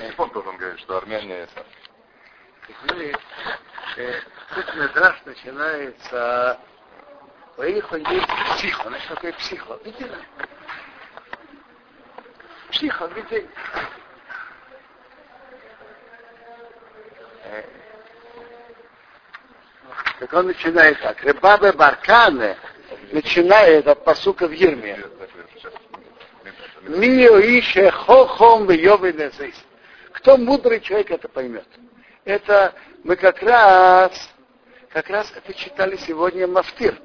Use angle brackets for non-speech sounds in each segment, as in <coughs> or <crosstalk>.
Герцфон должен говорить, что армяне это. Мы, э, тут Медраж начинается Поехали психо. Значит, такое психо. Видели? Психо, видели? Так он начинает так. Рыбабе Баркане начинает от посука в Ерме. Мио ише хохом в Кто мудрый человек это поймет? Это мы как раз, как раз это читали сегодня Мафтир.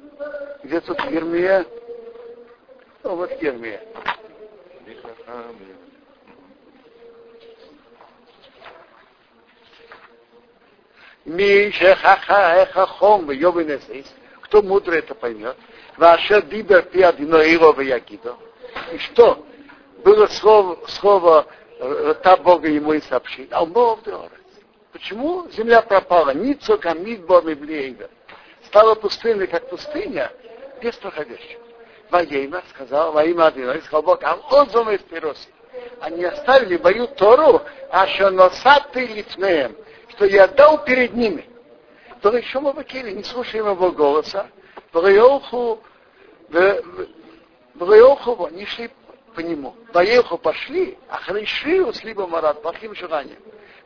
Где тут Ермия? Ну, вот Ермия. Миша хаха хахом йовинесис. Кто мудрый это поймет? Ваша дибер пиадино его ягидо. И что? Было слово, слово та Бога ему и сообщил. А он Почему земля пропала? Ницо камид бор Стала пустынной, как пустыня, без проходящих. Воейма сказал, во имя Адина, сказал Бог, а он из Они оставили мою Тору, а что носаты лицмеем, что я дал перед ними. То еще мы выкили, не слушаем его голоса. Ваеоху, Ваеоху, не шли по нему. Ваеоху пошли, а хриши либо марат, плохим желанием.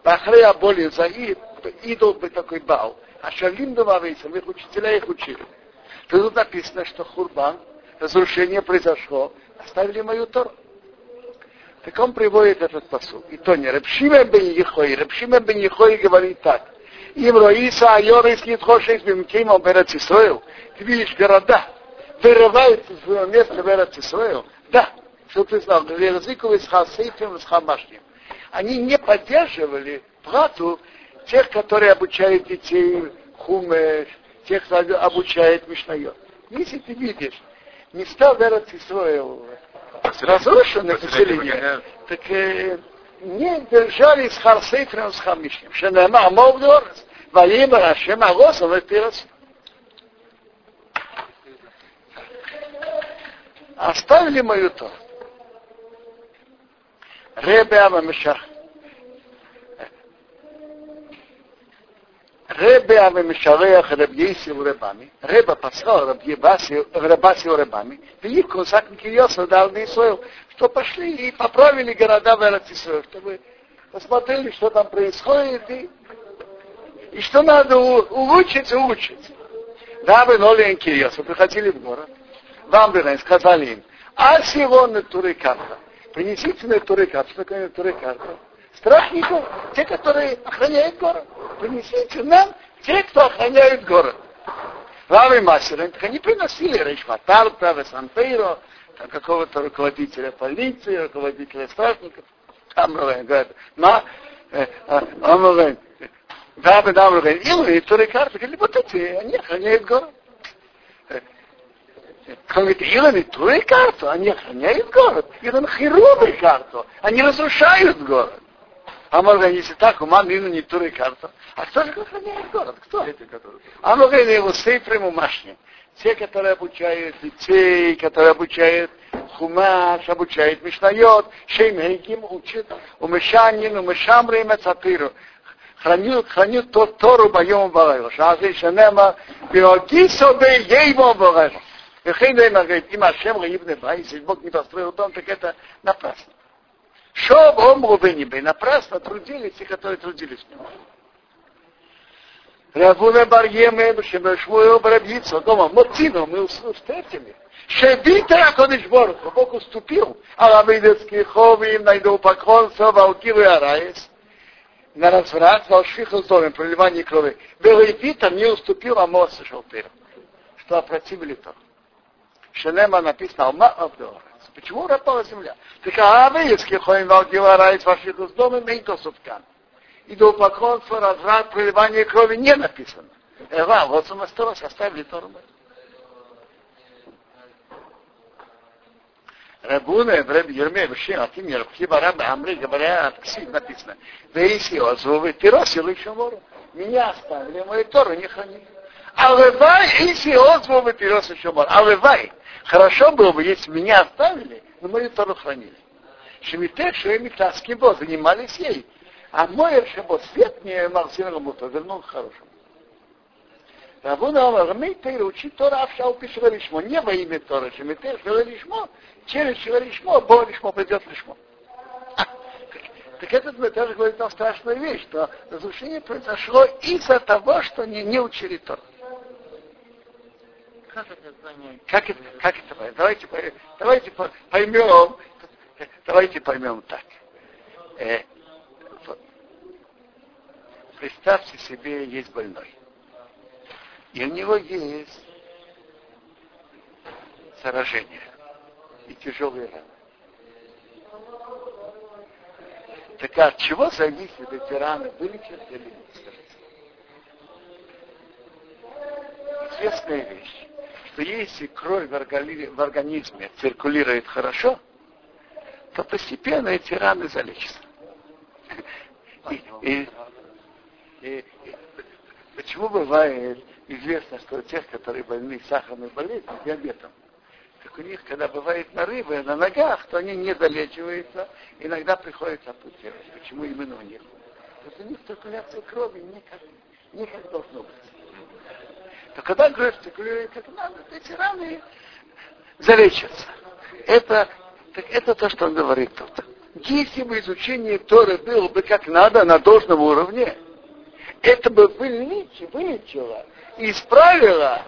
Бахрея боли за идол бы такой бал. А шалим добавится, мы их учителя их учили. Тут написано, что хурбан, разрушение произошло, оставили мою Тору. Так он приводит этот посуд. И то не Рабшиме бен Ехой. Рабшиме бен Ехой говорит так. Им Роиса Айорис Нитхошейс Бемкейм Оберат Исроил. Ты видишь города, вырываются из своего места в Эрат Исроил. Да, что ты знал, Лерзиковый с Хасейфем с Хамашним. Они не поддерживали плату тех, которые обучают детей хумеш, тех, кто обучает Мишнайот. Если ты видишь, места в Эрат Исроил разрушены поселение, так э, не держались Харсейфрем с Хамишним. Шенема Мовдорс, Валима Рашем Агосом и Пирос. Оставили мою то. Ребе Авамишах. Ребе Авамишалеях Ребьесил Ребами. Ребе послал Ребасил Ребами. Велик Кунсак Микиосов дал на Исоил, что пошли и поправили города в Эрцисоил, чтобы посмотрели, что там происходит, и, и что надо улучшить, улучшить. Да, вы Ноли Киосов приходили в город. Вам сказали им, а сегодня туры карта принесите на турикарту, что такое турикарта? Страшников, те, которые охраняют город. Принесите нам те, кто охраняет город. Равы Масерин, так они приносили Рейшматарта, Весанпейро, какого-то руководителя полиции, руководителя стражников. Амрувен говорит, на, Амрувен, Рабы Амрувен, и Турикарта, говорили, вот эти, они охраняют город. Говорит, Илон и Турикарту, они охраняют город. Илон Хирубы карту, они разрушают город. А может, если так, у мамы не туры карту. А кто же охраняет город? Кто? А мы говорим, его сейфрем умашни. Те, которые обучают детей, которые обучают хумаш, обучают мишнайот, шеймейким учат, умешанин, умешамрим, цатыру. Хранил, хранил тот Тору боем балайла. Шазы шанема, биоги собе еймо балайла. И Хейнейма говорит, им Ашем Гаибне Бай, если Бог не построил дом, так это напрасно. Шоб омру бенибе. Напрасно трудились те, которые трудились в нем. Равуна Барьеме, Шемешмуэл Барабьица, дома, Мотино, мы встретили. Шебита Акодыш Борху, Бог уступил. Аламидецкий ховим, найду поклонство, Валкивы Араис. На разврат, Валшиху с домом, проливание крови. Белайпита не уступил, а Моса шел первым. Что опротивили то. Шенема написано, Алма Абдора. Почему пропала земля? Так а вы, если ходим в Гиларайс ваших из дома, мейто суткан. Идолопоклонство, разврат, проливание крови не написано. Эва, вот осталось, оставили Тору. Рабуна, Раб Ерме, Вшин, Атим, Ерхиба, Раб Амри, говорят, Ксив написано. Вейси, Озовы, Тиросил еще вору. Меня оставили, мою Тору не хранили. А левай, если Озовы, Тиросил еще вору. А левай, Хорошо было бы, если меня оставили, но мою Тору хранили. Шемитех, Шемитас, Кибо, занимались ей. А мой Шабот, свет не Марсин работал, вернул к хорошему. Рабуна Омар, Рамей Тейра учит Тора Авшау Пишева Лишмо, не во имя Тора, Шемитех, Шева Лишмо, через Шева Лишмо, Бо Лишмо придет Лишмо. Так этот мы тоже говорит нам страшную вещь, что разрушение произошло из-за того, что не, не учили Тору. Как это понять? Как это, как это понять? Давайте, давайте поймем, давайте поймем так. Э, представьте себе, есть больной. И у него есть заражение и тяжелые раны. Так от чего зависит эти раны, вылечат или нет? Известная вещь, что если кровь в организме циркулирует хорошо, то постепенно эти раны залечатся. И, и, и, почему бывает известно, что у тех, которые больны сахарной болезнью, диабетом, так у них, когда бывает нарывы на ногах, то они не долечиваются, иногда приходится ампутировать. Почему именно у них? Потому что у них циркуляция крови никак, никак должно быть. То когда кровь циркулирует как надо, эти раны залечатся. Это, так это то, что он говорит тут. Если бы изучение Торы было бы как надо, на должном уровне, это бы вылечило и исправило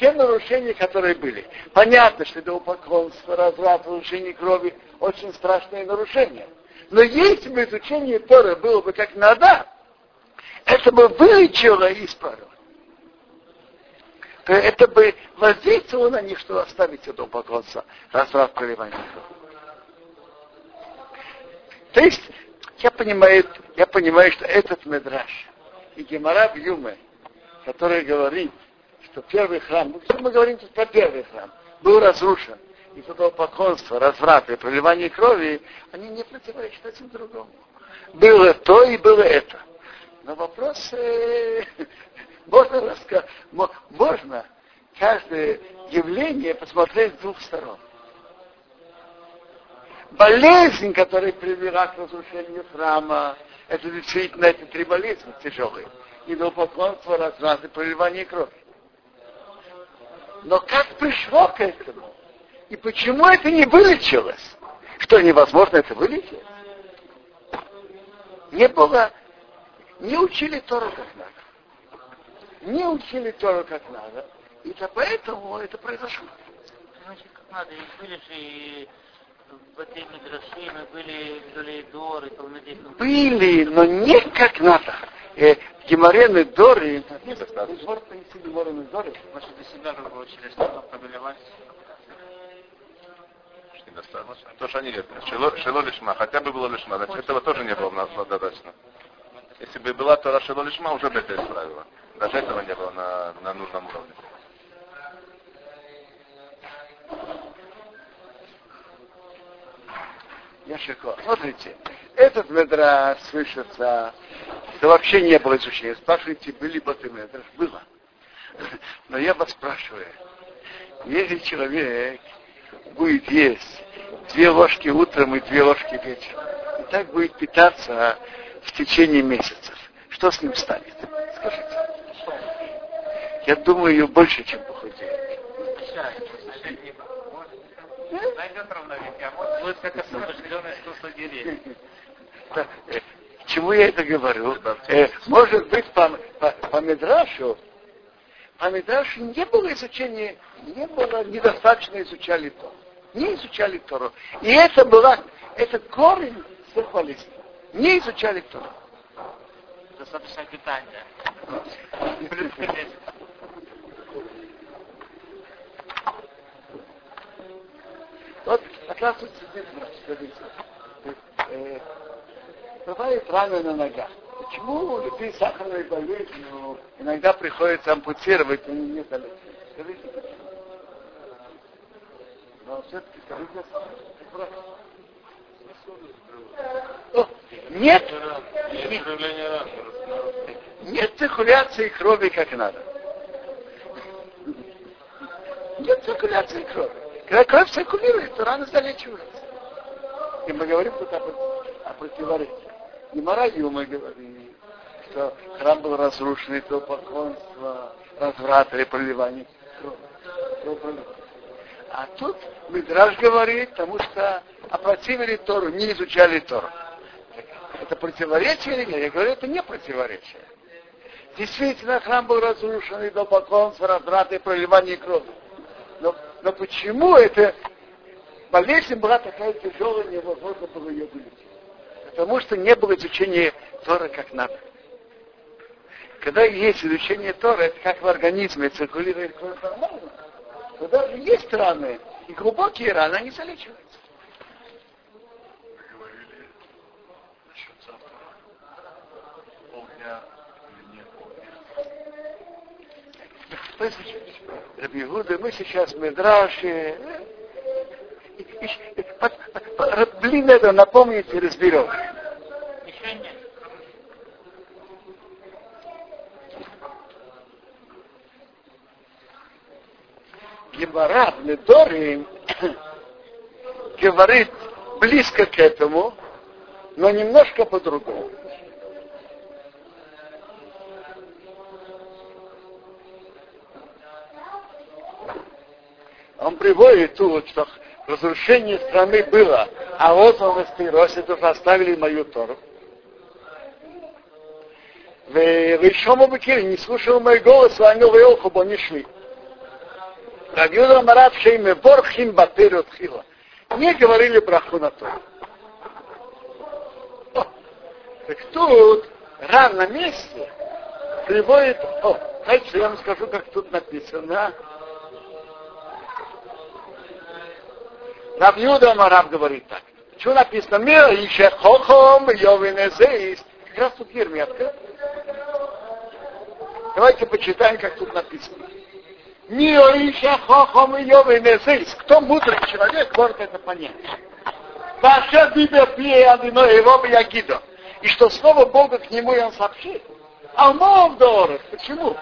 те нарушения, которые были. Понятно, что идолопоклонство, разврат, нарушение крови очень страшное нарушение. Но если бы изучение Торы было бы как надо, это бы вылечило и исправило. То это бы воздействовало на них, что оставить идолопоклонство, разврат, проливание крови. То есть, я понимаю, я понимаю, что этот медраж и Гемара в Юме, который говорит, что первый храм, ну, мы говорим тут про первый храм, был разрушен. И этого поклонства, разврата и проливания крови, они не противоречат один другому. Было то и было это. Но вопрос, э, <laughs> можно рассказать, можно каждое явление посмотреть с двух сторон. Болезнь, которая привела к разрушению храма, это действительно эти три болезни тяжелые. Идолопоклонство, разврат и проливание крови. Но как пришло к этому? И почему это не вылечилось? Что, невозможно это вылечить? Не было, не учили Тору как надо. Не учили Тору как надо. И то поэтому это произошло. Значит, как надо, и были же и в этой Мидраши, были Доры, Были, но не как надо э, Геморены Доры, недостаточно. Может, для себя как бы учили, что побелевать? недостаточно. То, что они шело, шело лишма, хотя бы было лишма, значит, этого тоже не было у нас достаточно. Если бы была Тора шело лишма, уже бы это исправило. Даже этого не было на, на нужном уровне. Яшико. Смотрите, этот медраж слышится, что вообще не было изучения. Спрашиваете, были бы ты медраж? Было. Но я вас спрашиваю, если человек будет есть две ложки утром и две ложки вечером, и так будет питаться в течение месяцев, что с ним станет? Скажите. Я думаю, ее больше, чем похудеет. Найдет равновесие, а может будет как освобожденное искусство деревьев. К чему я это говорю? Э, может быть, по, по, по Медрашу, по Медрашу не было изучения, не было, недостаточно изучали то. Не изучали Тору. И это была, это корень болезней. Не изучали Тору. Достаточное питание. <laughs> Вот как раз вот сидит. Э, бывает раны на ногах. Почему людей с сахарной болезнью иногда приходится ампутировать, и не залечивать? Скажите, почему? Но все-таки скажите, Нет, нет циркуляции крови как надо. Нет циркуляции крови. Когда кровь циркулирует, то раны залечиваются. И мы говорим тут о, о противоречии. И Мараю мы говорим, что храм был разрушен, то поклонство, разврат или проливание. А тут Мидраж говорит, потому что опротивили Тору, не изучали Тору. Это противоречие или нет? Я говорю, это не противоречие. Действительно, храм был разрушен, и до поклонства, разврата и проливания крови. Но, но почему это болезнь была такая тяжелая, невозможно было ее вылечить? Потому что не было изучения Тора как надо. Когда есть изучение Тора, это как в организме циркулирует кровь нормально, то даже есть раны, и глубокие раны, они залечиваются. Рабиуда, мы сейчас в Медраше. Блин, это напомните, разберем. Еще нет. Гемора в <coughs> говорит близко к этому, но немножко по-другому. Он приводит тут, что разрушение страны было, а вот он из Тироситов оставили мою Тору. Вишому Бекири не слушал мой голос, а они в не шли. Рабиуда Марат Шейме Борхим Батыр Отхила. Не говорили на то. Так тут Рав на месте приводит, о, знаете, я вам скажу, как тут написано. Раб Юда Мараб говорит так. Что написано? Мир еще хохом, йовинезеис. Как раз тут ерметка. Давайте почитаем, как тут написано. Еще хохом, йовинезеис. Кто мудрый человек, может это понять. Ваша Библия пье одно его ягидо. И что слово Бога к нему и он сообщит. А мов дорог. Почему?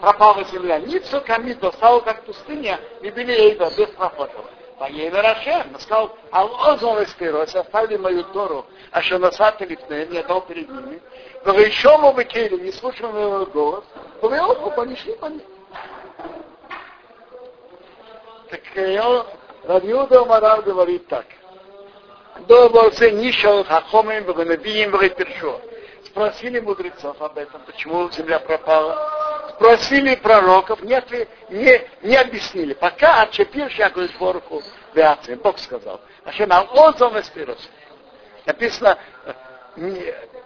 Пропала земля. Ницу камидо стало как пустыня, и били Эйда без прохода. Поеме Рашем, сказал, а озон эспирос, оставили мою Тору, а что насаты лифнеем, я дал перед ними, но еще мы выкели, не слушали моего голос, вы оба понесли по ним. Так Равиуда Марав говорит так. Добр се нишал хахомим в набием в першо. Спросили мудрецов об этом, почему земля пропала. Спросили пророков, нет, не, не объяснили. Пока отчепил всякую сборку в Бог сказал. Ашем Алозом Эспирос. Написано,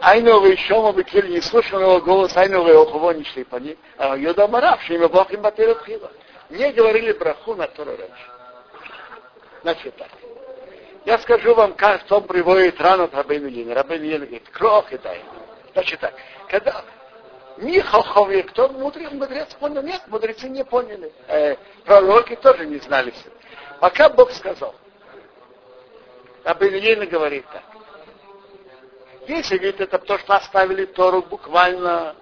Айновый Шома Бекили не слышал его голос, Айновый Охово не шли по ним, а Йода Марав, что имя Бог им батырил Не говорили браху на второй раньше. Значит так. Я скажу вам, как кто приводит рану Рабейну Лина. Рабейну Лина говорит, крох и дай. Значит так, когда Михалхове, кто мудрый мудрец понял? Нет, мудрецы не поняли. Э, пророки тоже не знали все. Пока Бог сказал. Рабейну говорит так. Если, говорит, это то, что оставили Тору буквально,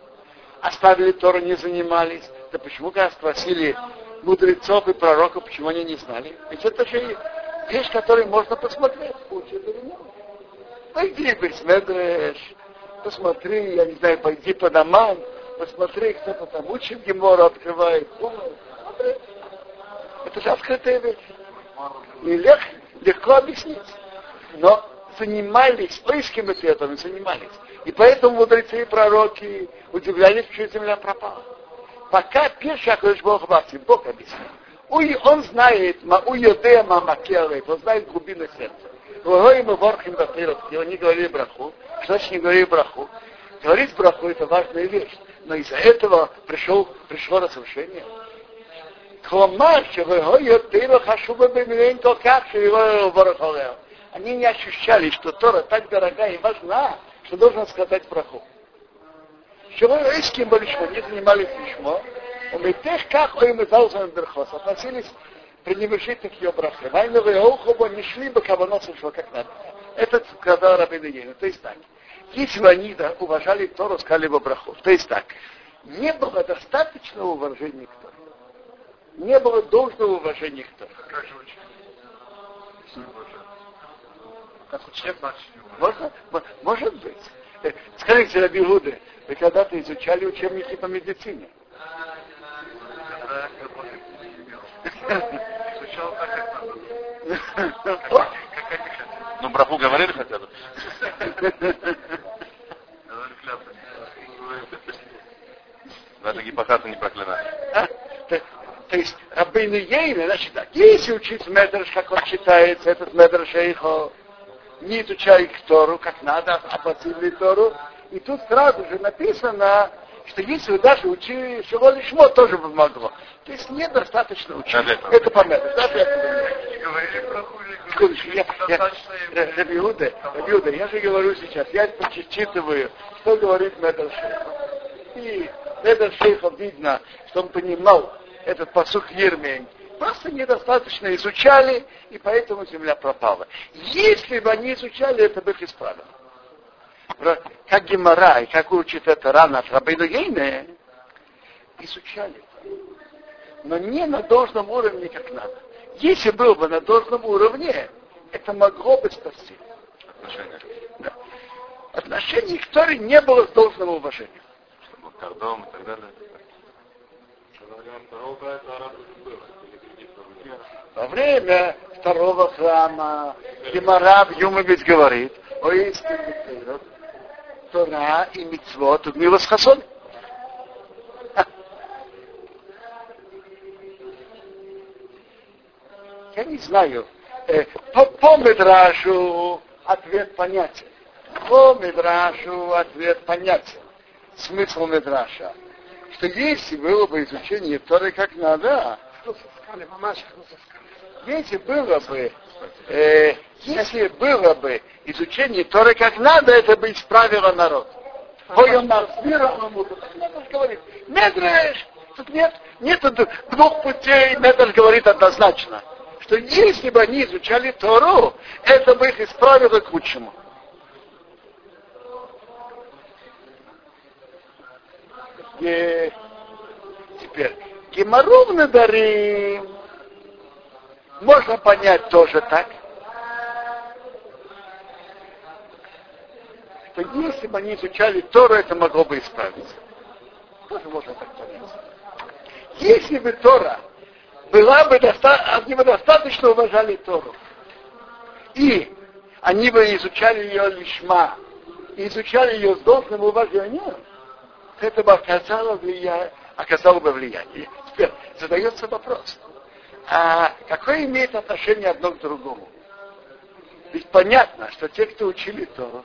оставили Тору, не занимались, то почему, когда спросили мудрецов и пророков, почему они не знали? Ведь это же вещь, которую можно посмотреть, учит или нет. Пойди, Бесмедреш, посмотри, я не знаю, пойди по домам, посмотри, кто-то там учит Гемору, открывает, смотри. Это же открытая вещь. И лег, легко объяснить. Но занимались, поиским ответом, занимались. И поэтому мудрецы и пророки удивлялись, что земля пропала. Пока Пирша Акадышборх Васим, Бог объяснил. Уй, он знает, мау еде мама келает, он знает глубины сердца. Говорим мы ворхим и они говорили браху. Что значит не говорили браху? Говорить браху это важная вещь, но из-за этого пришел, пришло разрушение. Они не ощущали, что Тора так дорога и важна, что должен сказать браху. Чего еврейским большмо не занимались и тех, как им берхос, относились пренебрежительно к ее брахе. Вайновые охоба не шли бы каваносом, что как надо. Это сказал Рабин Ейна. То есть так. Если бы они да, уважали Тору, сказали бы браху. То есть так. Не было достаточного уважения к Тору не было должного уважения к Торе. Как учитель Можно? Может быть. <laughs> Скажите, Раби Гуды, вы когда-то изучали учебники по медицине? Ну, браху говорили хотя бы? <laughs> Даже Гиппократа не проклинали. А, то, есть Рабейну Ейна, значит так, если учить Медраш, как он читается, этот Медраш Эйхо, не изучай Тору, как надо, а оплатили Тору, и тут сразу же написано, что если вы даже учили Шило Лишмо, тоже бы могло. То есть недостаточно учить. Это по Медрашу. Говорили про хули, я, я, Рабиуда, Рабиуда, я же говорю сейчас, я почитываю, что говорит Медраш И Шейхов видно, что он понимал этот посух Ермень. Просто недостаточно изучали, и поэтому земля пропала. Если бы они изучали, это бы их исправило. Как Гемора, и как учит это рано от Рабейну изучали. Но не на должном уровне, как надо. Если был бы на должном уровне, это могло бы спасти. Отношения. Да. Отношений к Торе не было с должным уважением. Чтобы кордон и так далее. Храма Гемора в Юмович говорит о истине Тора и Мицвот тут Милос Хасон. <laughs> Я не знаю. Э, по, по Медрашу ответ понятен. По Медрашу ответ понятен. Смысл Медраша. Что если было бы изучение Торы как надо, если было бы, э, если было бы изучение Торы как надо, это бы исправило народ. Ой, он нас говорит, Медреш, тут нет, нет двух путей, Медреш говорит однозначно, что если бы они изучали Тору, это бы их исправило к лучшему. И теперь, Геморров дары можно понять тоже так, что если бы они изучали Тору, это могло бы исправиться. Тоже можно так понять. Если бы Тора была бы достаточно, они бы достаточно уважали Тору, и они бы изучали ее лишма, изучали ее с должным уважением, это бы оказало, влияние, оказало бы влияние. Теперь задается вопрос, а какое имеет отношение одно к другому? Ведь понятно, что те, кто учили Тору,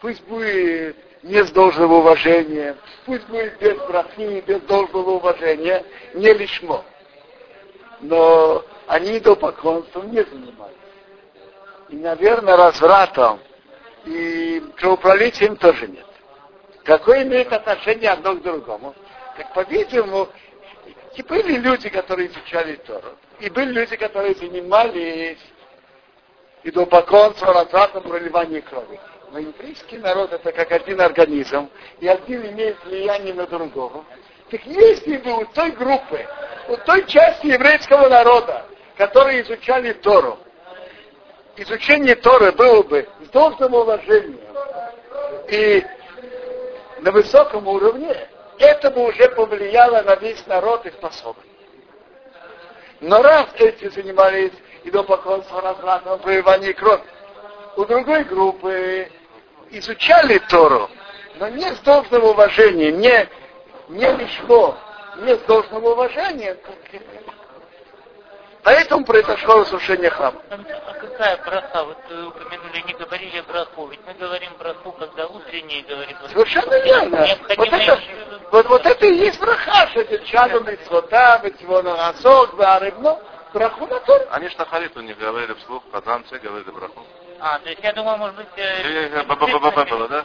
пусть будет не с должного уважения, пусть будет без брахи, без должного уважения, не лишмо. Но они идолопоклонством не занимались. И, наверное, развратом и кровопролитием тоже нет. Какое имеет отношение одно к другому? Так, по-видимому, и были люди, которые изучали Тору, и были люди, которые занимались идолопоклонством, развратом, проливанием крови. Но еврейский народ это как один организм, и один имеет влияние на другого. Так если бы у той группы, у той части еврейского народа, которые изучали Тору, изучение Торы было бы с должным уважением и на высоком уровне, это бы уже повлияло на весь народ и способность. Но раз эти занимались идолопоклонством, развратом, воеванием крови, у другой группы изучали Тору, но не с должным уважением, не, не лишмо, не с должным уважением. Поэтому произошло разрушение храма. А какая браха? Вот вы упомянули, не говорили браху. Ведь мы говорим браху, когда утренние говорим. Совершенно верно. Вот это, вот, вот это и есть браха, что это чаду митцвота, митцвона асок, варыбно, браху на то. Они что шахарит у них говорили вслух, казанцы говорили браху. А, то есть я думал, может быть... Э, было, да?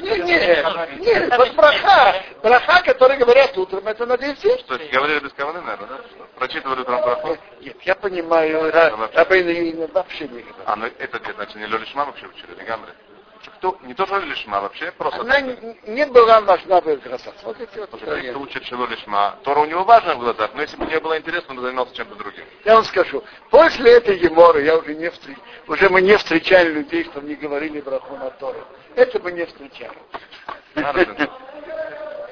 Нет, нет, нет, вот браха, браха, который говорят утром, это на день То есть говорили без каваны, наверное, да? Прочитывали утром браху? Нет, я понимаю, Рабейна вообще не А, ну это значит, не Лёлишма вообще учили, не Гамри? Кто, не то, что лишма, вообще просто. Она не, не была важна в их глазах. Эти вот Потому что учит шило лишма, Тора у него важна в глазах, но если бы не было интересно, он бы занимался чем-то другим. Я вам скажу, после этой Геморы я уже не встреч... уже мы не встречали людей, что не говорили браху на Тору. Это мы не встречали.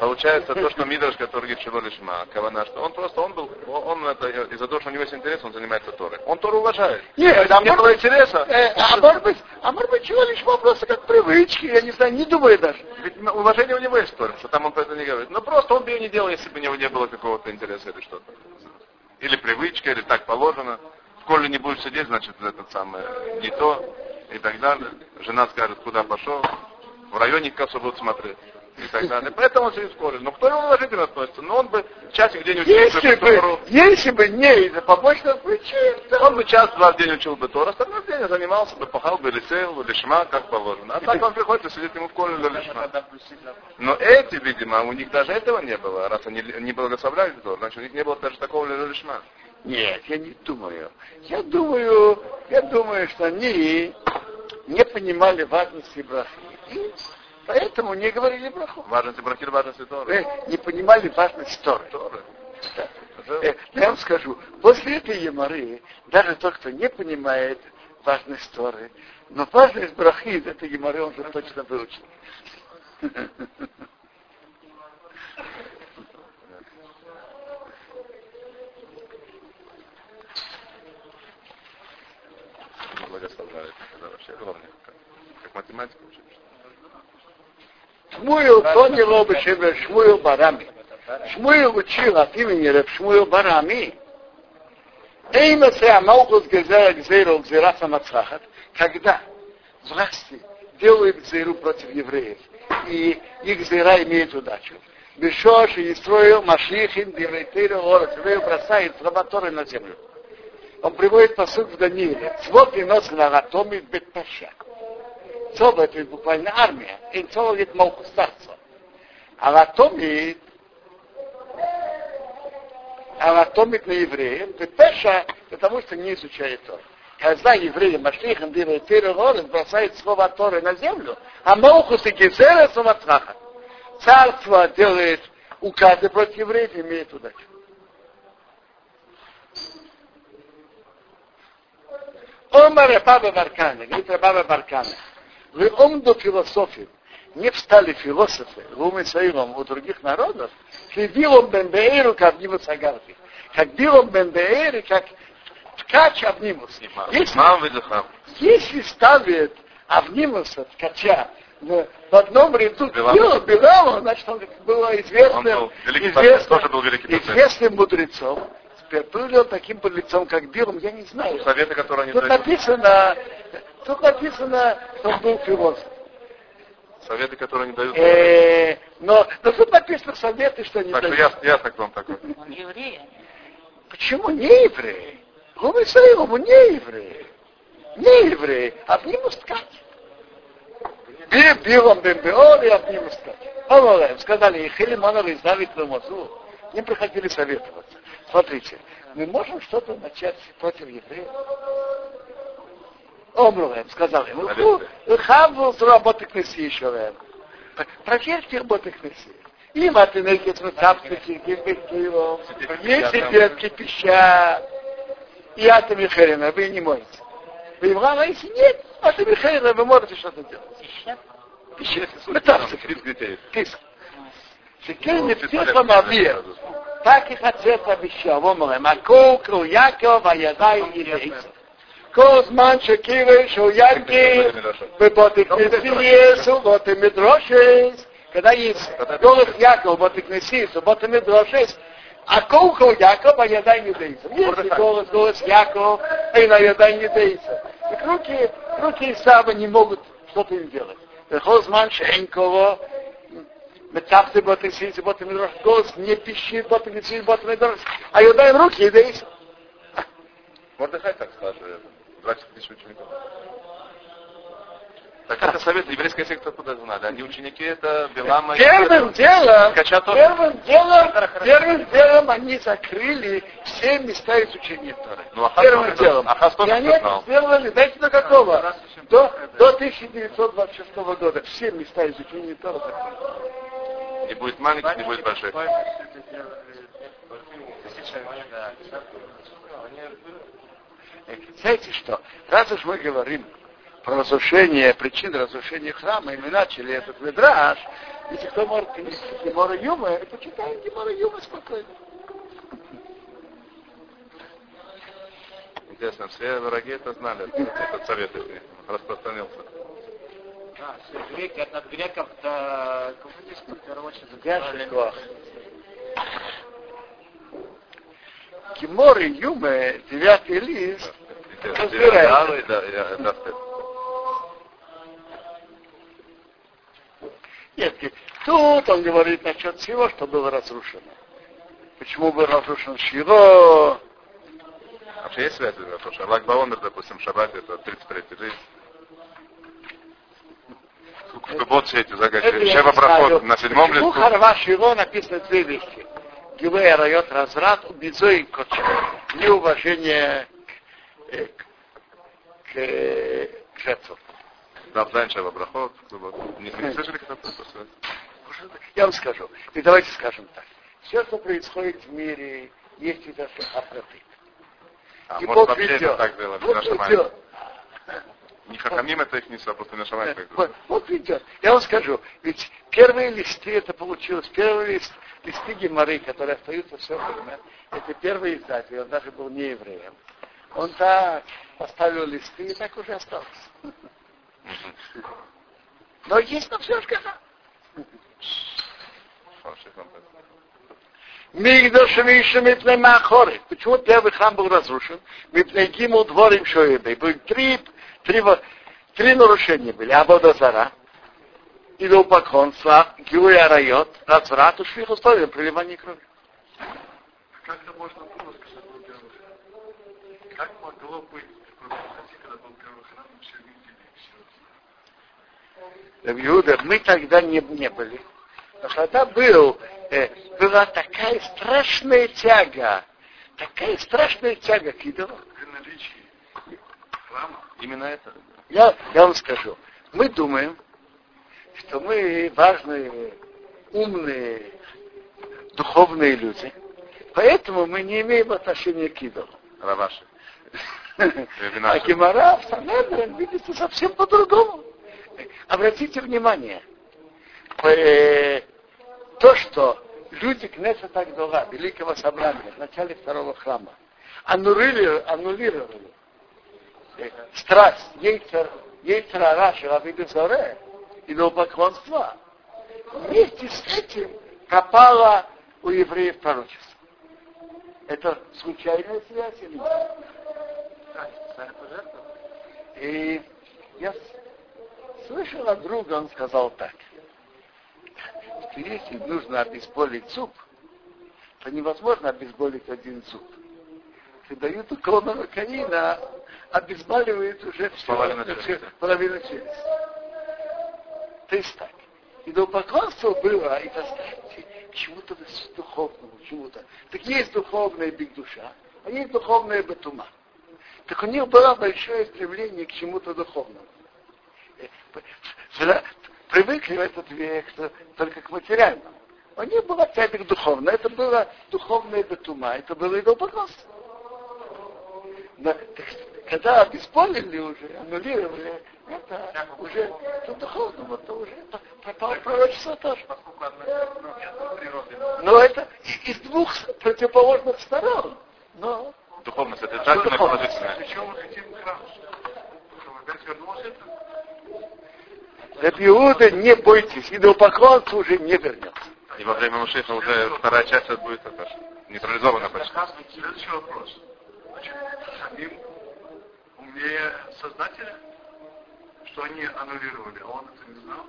Получается то, что Мидраш, который говорит Шило Лишма, Кавана, что он просто, он был, он, это, из-за того, что у него есть интерес, он занимается Торой. Он Тору уважает. Нет, Там не было интереса. э, а может быть, а может быть, чего лишь вопросы как привычки, я не знаю, не думаю даже. Ведь уважение у него есть Торе, что там он про это не говорит. Но просто он бы ее не делал, если бы у него не было какого-то интереса или что-то. Или привычка, или так положено. В школе не будешь сидеть, значит, этот самый, не то, и так далее. Жена скажет, куда пошел. В районе кассу будут смотреть. И так далее. Поэтому он в школе. Но кто его уважительно относится? Но он бы часик в день учил Если бы Тору. бы, если бы не из-за побочных причин, то Он бы час-два в день учил бы Тор, остальной день занимался бы, пахал бы лисел, лишма, как положено. А так он приходит и сидит ему в школе для лишма. Но эти, видимо, у них даже этого не было. Раз они не благословляли Тор, значит, у них не было даже такого лишма. Нет, я не думаю. Я думаю, я думаю, что они не понимали важности брахи. Поэтому не говорили браху. Важность брахир, важность Торы. Э, Не понимали важность Торы. Торы. Э, Я вам скажу, после этой Емары, даже тот, кто не понимает важность Торы, но важность брахи из этой Емары он же точно выучил. Благословляет. Это вообще главное. Как, математика учишь. Шмуил Тонило Бешевер Шмуил Барами. Шмуил учил от имени Раб Шмуил Барами. Эйна Сеамалхус Гезера Гзейру Гзера Самацхахат. Когда власти делают Гзейру против евреев, и их Гзера имеет удачу. Бешош и строил Машихин Дивейтейру Лорес. Евреев бросает Рабаторы на землю. Он приводит посуд в Данииле. Свод и нос на Ратоми Бетпаша. Цов это буквально армия. И Цов говорит Малку старца. А Ратоми а Ратомит на евреев, Бетпаша, потому что не изучает Тору. Когда евреи Машлихан делают Террорис, бросает слово Торы на землю, а Малхус и Гезера Самацраха. Царство делает указы против евреев, имеет удачу. Омар Рабаба Баркана, говорит Рабаба Баркана, вы омду философию, не встали философы в своим у других народов, что Билом Бенбеэру как Абнимус Агарфи. Как Билом Бенбеэру, как ткач Абнимус. Если, если ставит Абнимуса, ткача, в, в одном ряду Белама. Белама, значит, он было Он известным, был великий пациент, тоже был известным мудрецом. Теперь был ли он таким мудрецом, как Билом, я не знаю. Советы, которые они Тут написано, тут написано, что он был философ. Советы, которые они дают. Э, но, но тут написано советы, что не Так что дают. ясно, ясно, кто он такой. Он еврей. Почему не еврей? Гумы Саилому не еврей. Не еврей, а в ним ускать. Би билом бембеор и об ним ускать. Помолаем, сказали, и Хелимонов из Давид Мазу. Не приходили советоваться. Смотрите, мы можем что-то начать против евреев. Омрулем, сказал ему, Советы. хаву работы кнеси еще Проверьте работы кнеси. Им от энергии цветапки, кипятило, если детки пищат, и от Михаила вы не можете. Вы им а если нет, от Михаила вы можете что-то делать. Пищат. Пищат, детей. Писк. Не птица мавир. Так и отец обещал. Омрем, а колку Яков, а ядай и рейцев. כל זמן שקירי שהוא יגיד בבוטקנסיס ובוטמדרושס, когда есть голос Якова, ботекнесис, ботемедрошес, а колко Яков, а ядай не деется. Если голос, голос Яков, и на ядай не деется. И руки, руки Исава не могут что-то им делать. Хозман Шенкова, Метапты ботекнесис, ботемедрошес, голос не пищит, ботекнесис, ботемедрошес, а ядай руки и деется. Мордыхай так спрашивает. 20 тысяч учеников. Так это совет, еврейская секта куда знали. Они ученики это Белама. и Первым делом, Ткача тоже. первым делом, первым делом они закрыли все места изучения Торы. Ну, Ахаз Первым тоже- делом. Ахаз тоже И они это это сделали, знаете, до какого? До, до 1926 года все места изучения Тора закрыты. Не будет маленьких, не будет больших. Знаете что? Раз уж мы говорим про разрушение, причины разрушения храма, и мы начали этот медраж, если кто может принести Гемора Юма, то читаем Гемора Юма спокойно. Интересно, все враги это знали, этот совет их распространился. Да, все греки, от греков до коммунистов, в первую очередь, Яши Коах. Гемор и Юма, девятый лист, это Нет, тут он говорит насчет всего, что было разрушено. Почему был разрушен Широ? Вообще есть связь? Потому что Лак Баомер, допустим, Шаббат это 33 день. Вот все эти загадки. Это Шева проход на седьмом Почему листу. Харва Широ написано две вещи. Гивея райот разврат, убизой коч. Неуважение к, э, к, к жертвам. Да, Зайн Шева проход. Не, не слышали, как это? Я вам скажу. И давайте скажем так. Все, что происходит в мире, есть из-за апратит. А, И может, Бог вообще это ведет. так было, Вот ведет. Не хахамим это их не а просто наша мать так Вот, вот. Я вам скажу, ведь первые листы это получилось, первые лист, листы Геморы, которые остаются все время, это первый издатель, он даже был не евреем. Он так поставил листы и так уже остался. Но есть на все сказал. Мигдош Вишем и Пнемахоры. Почему первый храм был разрушен? Мипнегиму дворим Шоебей. Были три, три, три нарушения были. Абодазара, идолпоклонство, Гилуя Райот, разврат, ушли условия, проливание крови. Как это можно было сказать был первый храм? Как могло быть в Иерусалиме, когда был первый храм, все видели все? в Иуда, мы тогда не, не были. Но когда был, э, была такая страшная тяга, такая страшная тяга к идолам. При наличии храма Именно это. Я, я вам скажу, мы думаем, что мы важные, умные, духовные люди, поэтому мы не имеем отношения к идолам. Раваши. А Гемора в Санедрин видится совсем по-другому. Обратите внимание, э, то, что люди Кнеса Тагдола, Великого Собрания, в начале второго храма, аннулировали, аннулировали страсть, яйцер, яйцера Раши, Равиды Зоре, идолопоклонства, вместе с этим пропало у евреев пророчество. Это случайная связь или нет? И я слышал от друга, он сказал так, что если нужно обезболить зуб, то невозможно обезболить один зуб. Если дают укол новокаина, обезболивает уже все, Половина все, челюсти. То есть так. Идолопоклонство было, и доставьте к чему-то духовному, чему-то. Так есть духовная биг душа, а есть духовная бетума. Так у них было большое стремление к чему-то духовному. Э, всегда Привыкли в этот век только к материальному. У них была тяга духовная, это было духовное бетума, это было идолопоклонство. Но, так что, когда обесполили уже, аннулировали, это уже это духовному, это уже пропало пророчество тоже. Но это из двух противоположных сторон. Но Духовность отрицательная, Духовность. положительная. Зачем мы хотим храм? Чтобы опять вернулось это? Иуда, не бойтесь, идолопоклонство уже не вернется. И во время Мушиха уже вторая часть это будет это, нейтрализована почти. Следующий вопрос. Значит, самим умнее создателя, что они аннулировали, а он это не знал.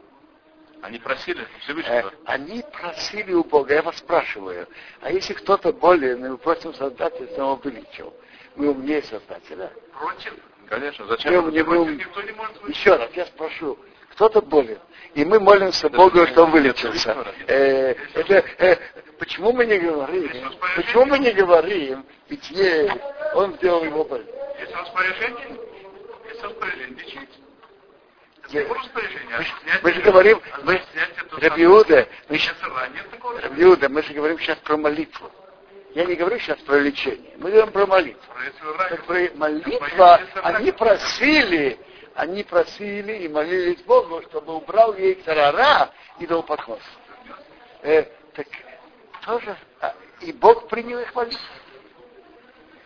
Они просили Э, Всевышнего. они просили у Бога, я вас спрашиваю, а если кто-то болен, и мы просим Создателя, чтобы он вылечил, мы умнее Создателя? Против. Конечно, Мы, зачем? не- мы Против ум- никто не может вылечить. Еще раз, я спрошу, кто-то болен, и мы молимся Богу, что он вылечился. Э, это, э, почему мы не говорим? Почему мы не говорим? Ведь е- он сделал его больным. Есть распоряжение, есть распоряжение лечить. Мы, же говорим, мы, Рабиуда, мы. Рабиуда, мы же говорим сейчас про молитву. Я не говорю сейчас про лечение, мы говорим про молитву. Если Так про молитва, они просили, они просили и молились Богу, чтобы убрал ей тарара и дал поклонство. Э, так тоже, а, и Бог принял их молитву.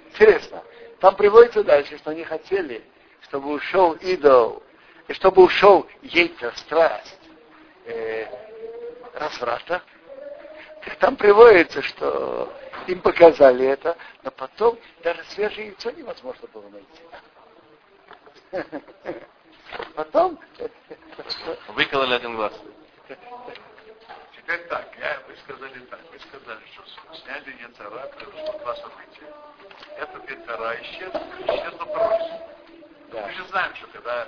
Интересно, там приводится дальше, что они хотели, чтобы ушел идол, и чтобы ушел ейта, страсть, э, разврата. Так там приводится, что им показали это, но потом даже свежее яйцо невозможно было найти. Потом Выкололи один глаз. Теперь так, я, вы сказали так, вы сказали, что сняли Яцара, произошло два события. Этот Яцара исчез, исчезла пророчество. Мы же знаем, что когда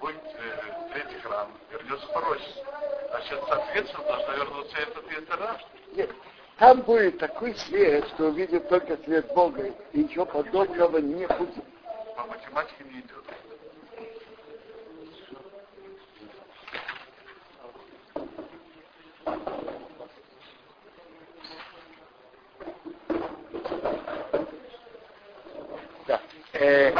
будет э, третий храм, вернется пророчество. Значит, соответственно, должна вернуться этот Яцара. Нет, там будет такой свет, что увидит только свет Бога, и ничего подобного не будет. По математике не идет. Да. Э,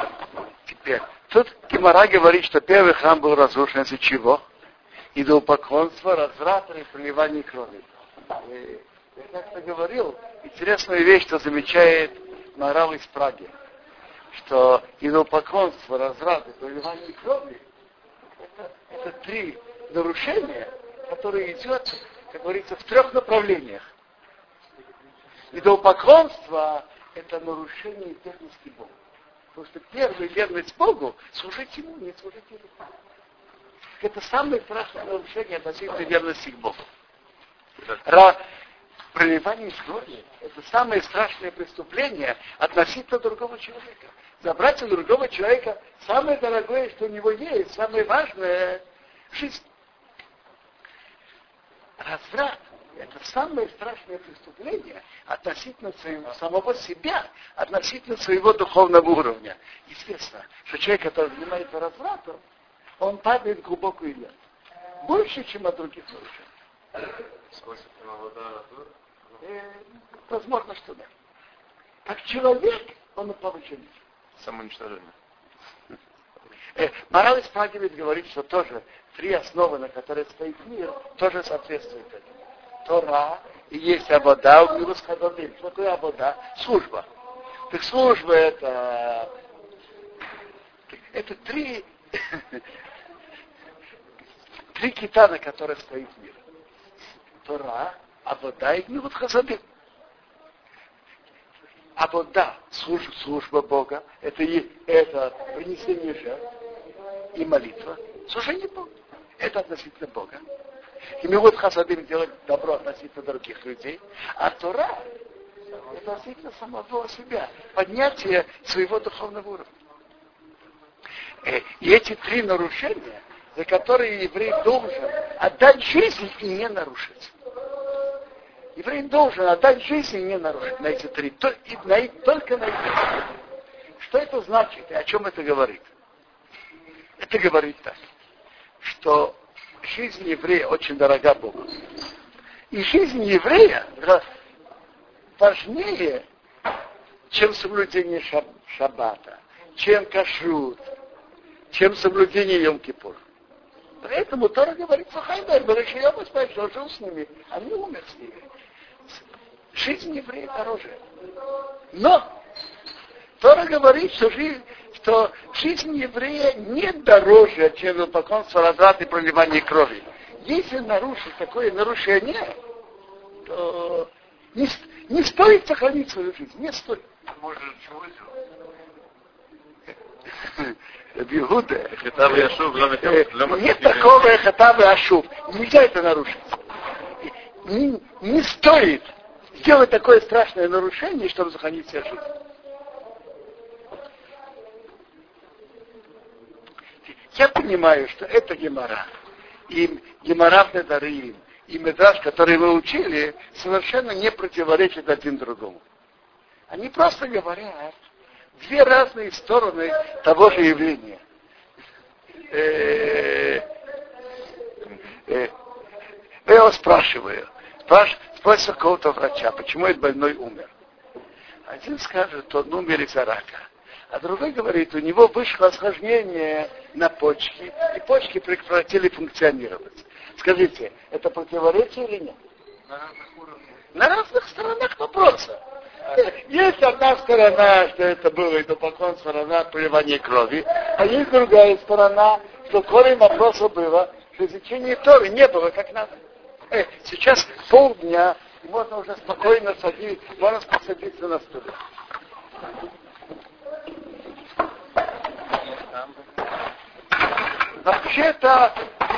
теперь, тут Гимара говорит, что первый храм был разрушен из-за чего? Идолопоклонства, разврата и проливания крови. Э, я как-то говорил, интересную вещь, что замечает морал из Праги, что идолопоклонство, разврат и проливание крови это, это три нарушения, которые идет, как говорится, в трех направлениях. Идолопоклонство – это нарушение верности Богу. Потому что первая верность Богу – служить Ему, не служить Ему. Это самое страшное нарушение относительно верности к Богу. Ра- проливание крови – это самое страшное преступление относительно другого человека. Забрать у другого человека самое дорогое, что у него есть, самое важное – жизнь. Разврат – это самое страшное преступление относительно своего, самого себя, относительно своего духовного уровня. Известно, что человек, который занимается развратом, он падает в глубокую яму. Больше, чем от других нарушений. Э, возможно, что да. Как человек, он повышен. Самоуничтожение. Э, ведь говорит, что тоже три основы, на которые стоит мир, тоже соответствуют этому. Тора и есть Абода, у него Хадоним. Что такое Абода? Служба. Так служба это... Это три... <laughs> три кита, на которых стоит мир. Тора, Абода и Гмилут Хазадим. Абода, служба, служба Бога, это, и, это принесение жертв и молитва. Служение Богу. Это относительно Бога. И вот хасадим делать добро относительно других людей. А Тора относительно самого себя. Поднятие своего духовного уровня. Э, И эти три нарушения, за которые еврей должен отдать жизнь и не нарушить. Еврей должен отдать жизнь и не нарушить на эти три. И на- только на эти три. Что это значит и о чем это говорит? Это говорит так, что жизнь еврея очень дорога Богу. И жизнь еврея важнее, чем соблюдение шаб- шаббата, чем кашрут, чем соблюдение Йом-Кипур. Поэтому Тора говорит, Сахайдар, Барашиям что жил с ними, а не умер с ними. Жизнь еврея дороже. Но Тора говорит, что жизнь, что жизнь еврея не дороже, чем поклонство, разврат и проливание крови. Если нарушить такое нарушение, то не, не стоит сохранить свою жизнь. Не стоит. Может, чего ло Нет такого хатавы ашуб. Нельзя это нарушить. Не, не стоит сделать такое страшное нарушение, чтобы сохранить себе жизнь. Я понимаю, что это Гемора. И Гемора в Недарим, и Медраж, который вы учили, совершенно не противоречат один другому. Они просто говорят две разные стороны того же явления. Э, э, я его спрашиваю, спросил какого-то врача, почему этот больной умер. Один скажет, он умер из-за рака. А другой говорит, у него вышло осложнение на почки, и почки прекратили функционировать. Скажите, это противоречие или нет? На разных сторонах вопроса. Есть одна сторона, что это было идопоклон, сторона проливания крови, а есть другая сторона, что корень вопроса было, что изучение Торы не было как надо. Э, сейчас полдня, и можно уже спокойно садить, можно посадиться на стуле. Вообще-то,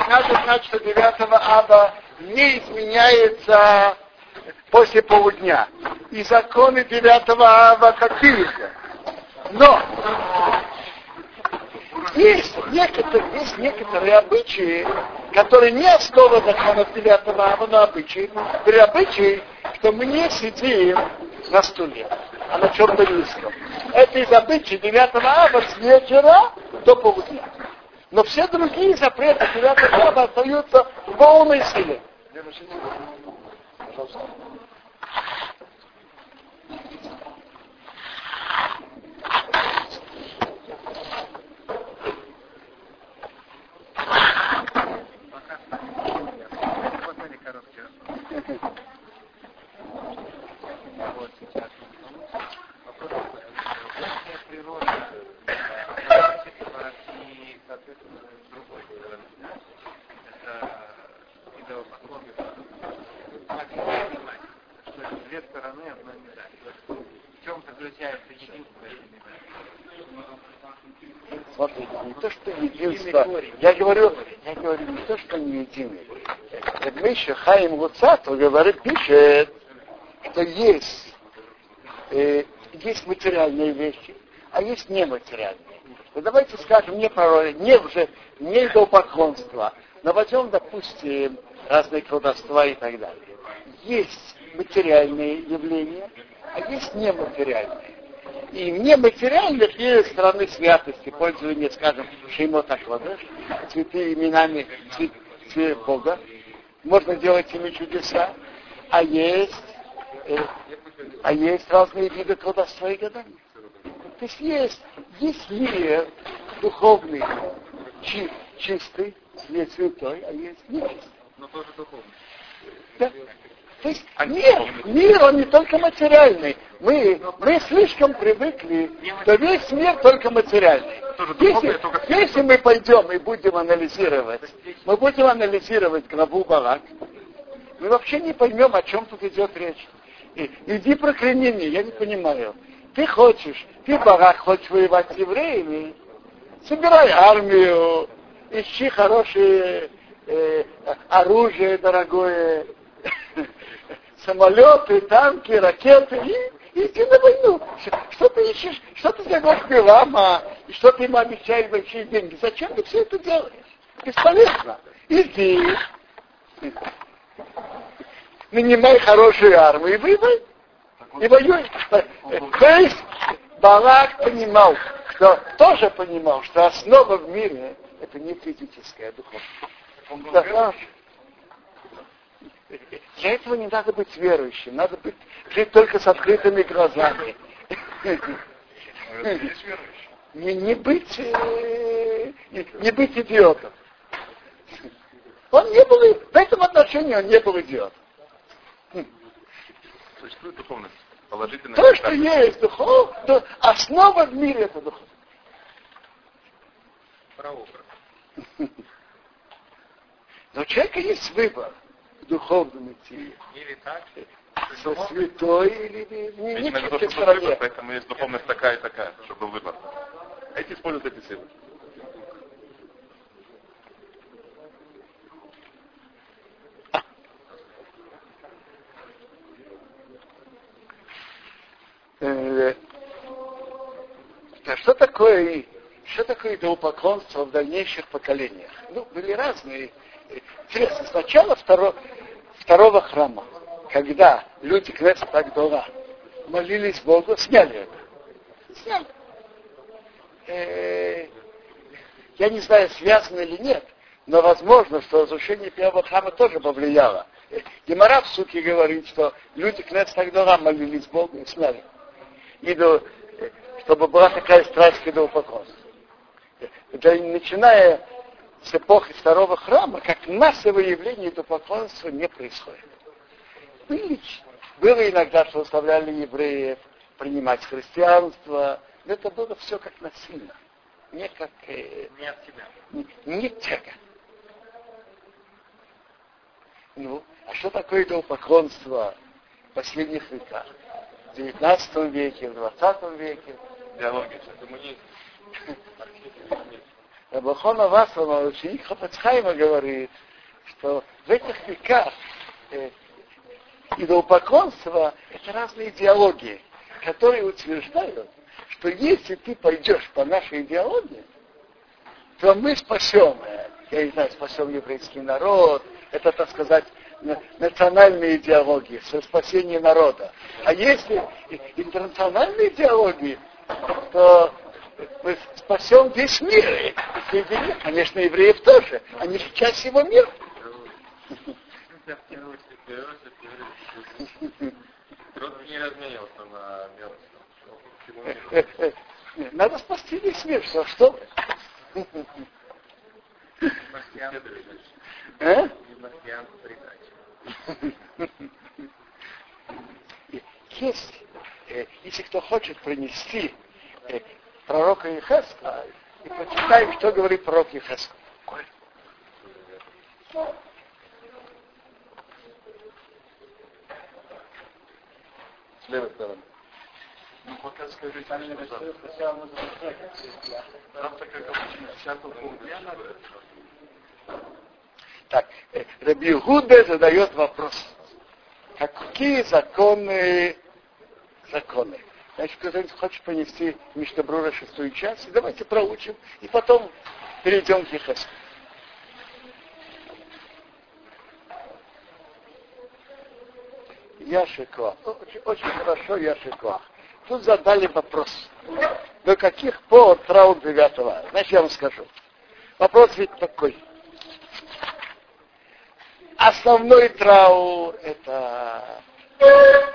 надо знать, что 9 ава не изменяется после полудня. И законы 9 ава такие же. Но есть некоторые, есть некоторые обычаи, которые не основа законов 9 ава, но обычаи. При обычаи, что мы не сидим на стуле, а на чем-то низком. Это из обычаи 9 ава с вечера до полудня. Но все другие запреты 9 ава остаются в полной силе. Пожалуйста. Вот сейчас. Вопрос природа понимать, что две стороны? Смотрите, не то, что единство. Я говорю, я говорю не то, что не единый. Миша Хаим Луцату говорит, пишет, что есть, э, есть материальные вещи, а есть нематериальные. Ну, давайте скажем, не про не уже не идолопоклонство, но возьмем, допустим, разные колдовства и так далее. Есть материальные явления, а есть нематериальные. И нематериальных есть стороны святости, пользование, скажем, шеймот акладыш, цветы именами цвет, цвет Бога. Можно делать ими чудеса. А есть, э, а есть разные виды колдовства и гадания. То есть есть, есть мир духовный, чи, чистый, свет святой, а есть нечистый. Но тоже духовный. Да. То есть мир, мир, он не только материальный. Мы, мы слишком привыкли, что весь мир только материальный. Если, если мы пойдем и будем анализировать, мы будем анализировать главу Барак, мы вообще не поймем, о чем тут идет речь. И, иди прокляни меня, я не понимаю. Ты хочешь, ты, Барак, хочешь воевать с евреями, собирай армию, ищи хорошее э, оружие дорогое, <laughs> самолеты, танки, ракеты, и иди на войну. Что ты ищешь? Что ты зовешь Билама? И что ты ему обещаешь большие деньги? Зачем ты все это делаешь? Бесполезно. Иди. Нанимай хорошую армию и воевай. И воюй. То есть Балак понимал, что тоже понимал, что основа в мире это не физическая, а духовная. Да, для этого не надо быть верующим, надо быть, жить только с открытыми глазами. Не, не быть, э, не быть идиотом. Он не был, в этом отношении он не был идиотом. Существует духовность. То, что есть духов, то основа в мире это духовность. Прообраз. <laughs> Но у человека есть выбор в духовном идти. Или так, Со святой или не, не это чуть то, что был выбор, стороне. поэтому есть духовность такая и такая, чтобы был выбор. Эти используют эти силы. Э, а что такое, что такое идолопоклонство в дальнейших поколениях? Ну, были разные. Интересно, сначала второго, второго храма, когда люди Кнессет Агдора молились Богу, сняли это. Сняли. Э, я не знаю, связано или нет, Но возможно, что разрушение первого храма тоже повлияло. Гемора в суке говорит, что люди к тогда молились Богу и сняли. И до, чтобы была такая страсть к идолопоклонству. Начиная с эпохи второго храма, как массовое явление идолопоклонства не происходит. Были, было иногда, что заставляли евреев принимать христианство, но это было все как насильно. Не как... Э, не от тебя. Не, не тяга. Ну, а что такое идолопоклонство в последних веках? В 19 веке, в 20 веке? Диалоги, коммунизм. Рабахона Васлама, ученик Хапацхайма, говорит, что в этих веках э, идолопоклонство – это разные идеологии, которые утверждают, что если ты пойдешь по нашей идеологии, то мы спасем, я не знаю, спасем еврейский народ, это, так сказать, национальные идеологии, спасение народа. А если интернациональные идеологии, то мы спасем весь мир. И среди них, конечно, евреев тоже. Они же часть его мира. не разменился на Надо спасти весь мир, что, что? А? Есть, э, если кто хочет принести э, пророка Ехеска, и почитаем, что говорит пророк Ехеска. С Так, э, Раби Гуде задает вопрос. Какие законы, законы? Значит, кто-нибудь хочет понести Миштабрура шестую часть, давайте проучим, и потом перейдем к Ехеску. Яшиква. Очень, очень хорошо Яшиква. Тут задали вопрос. До каких пор траур 9 Значит, я вам скажу. Вопрос ведь такой. Основной траур это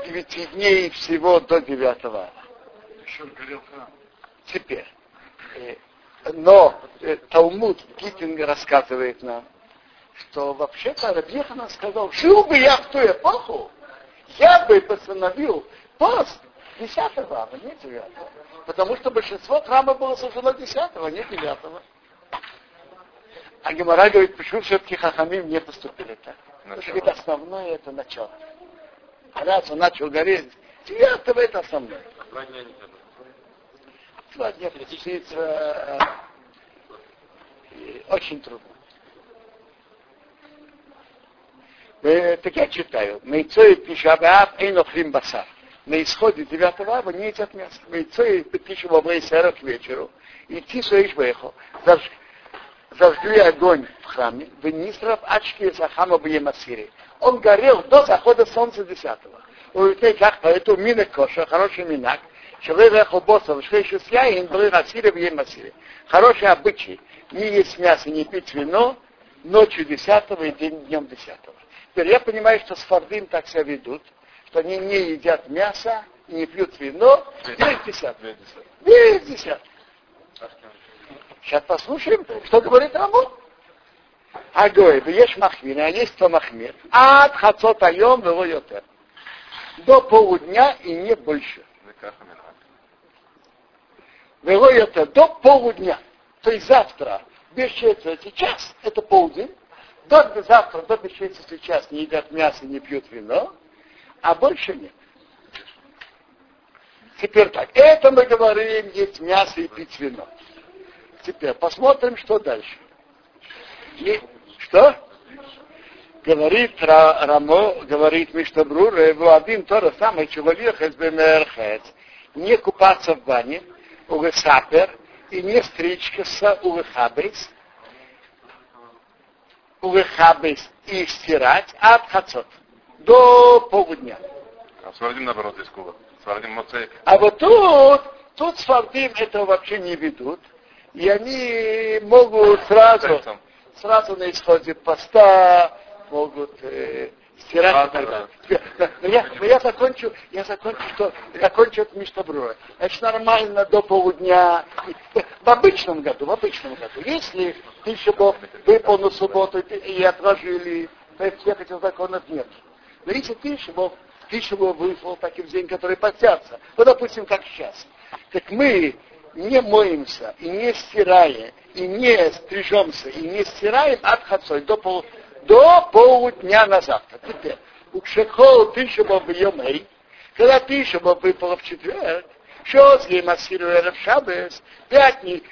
9 дней всего до 9 Еще горел храм. Теперь. Э, но э, Талмуд Гитинг рассказывает нам, что вообще-то Рабьехана сказал, жил бы я в ту эпоху, я бы постановил пост 10 ава, не 9 Потому что большинство храма было совершено 10 а не 9 А Гемора говорит, почему все-таки Хахамим не поступили так? Потому что это основное, это начало. А раз он начал гореть, 9 это основное. Два дня не. Два дня причислиться э, очень трудно. Э, так я читаю. Мейцой пишабаав эйнофрим басар. На исходе 9 ава не едят мясо. Мейцой пишем в Абрейсера к вечеру. И тису ишбехо зажгли огонь в храме, в Нисров Ачки Сахама Бьемасири. Он горел до захода солнца десятого. У людей как поэтому минок коша, хороший минак, человек ехал боссом, что еще с яин, был Масири Бьемасири. Хороший обычай. Не есть мясо, не пить вино, ночью 10 и день, днем десятого. Теперь я понимаю, что с Фардим так себя ведут, что они не едят мясо, не пьют вино, 9 10 9 10 Сейчас послушаем, что говорит Рамон. Агой, есть махмир, а есть то махмир. Ад хацот айом его йотер. До полудня и не больше. Его йотер, до полудня. То есть завтра, без четверти час, это полдень. До завтра, до без четверти час не едят мясо, не пьют вино, а больше нет. Теперь так, это мы говорим, есть мясо и пить вино. Теперь посмотрим, что дальше. И, что? Говорит Рамо, говорит Миштабрур, его один то же самое человек из БМРХС. Не купаться в бане, угасапер, и не стричься с угахабейс, угахабейс и стирать от хацот до полудня. А свардим наоборот из Куба. Свардим моцей. А вот тут, тут свардим этого вообще не ведут. И они могут сразу, сразу на исходе поста могут э, стирать и так далее. Но я, но я закончу, я закончу, что закончу это Миштабрура. Значит, нормально до полудня, в обычном году, в обычном году. Если тысяча Бог выпал на субботу и отложили, то всех этих законов нет. Но если Бог, тысяча Бог выпал таким день, который постятся, ну, допустим, как сейчас. Так мы не моемся и не стираем, и не стрижемся, и не стираем от хацой до, пол, до полудня на завтра. Теперь, у Кшехол тысяча Йомей, когда тысяча выпала в четверг, что с Геймасиру Эрев Шабес, пятник,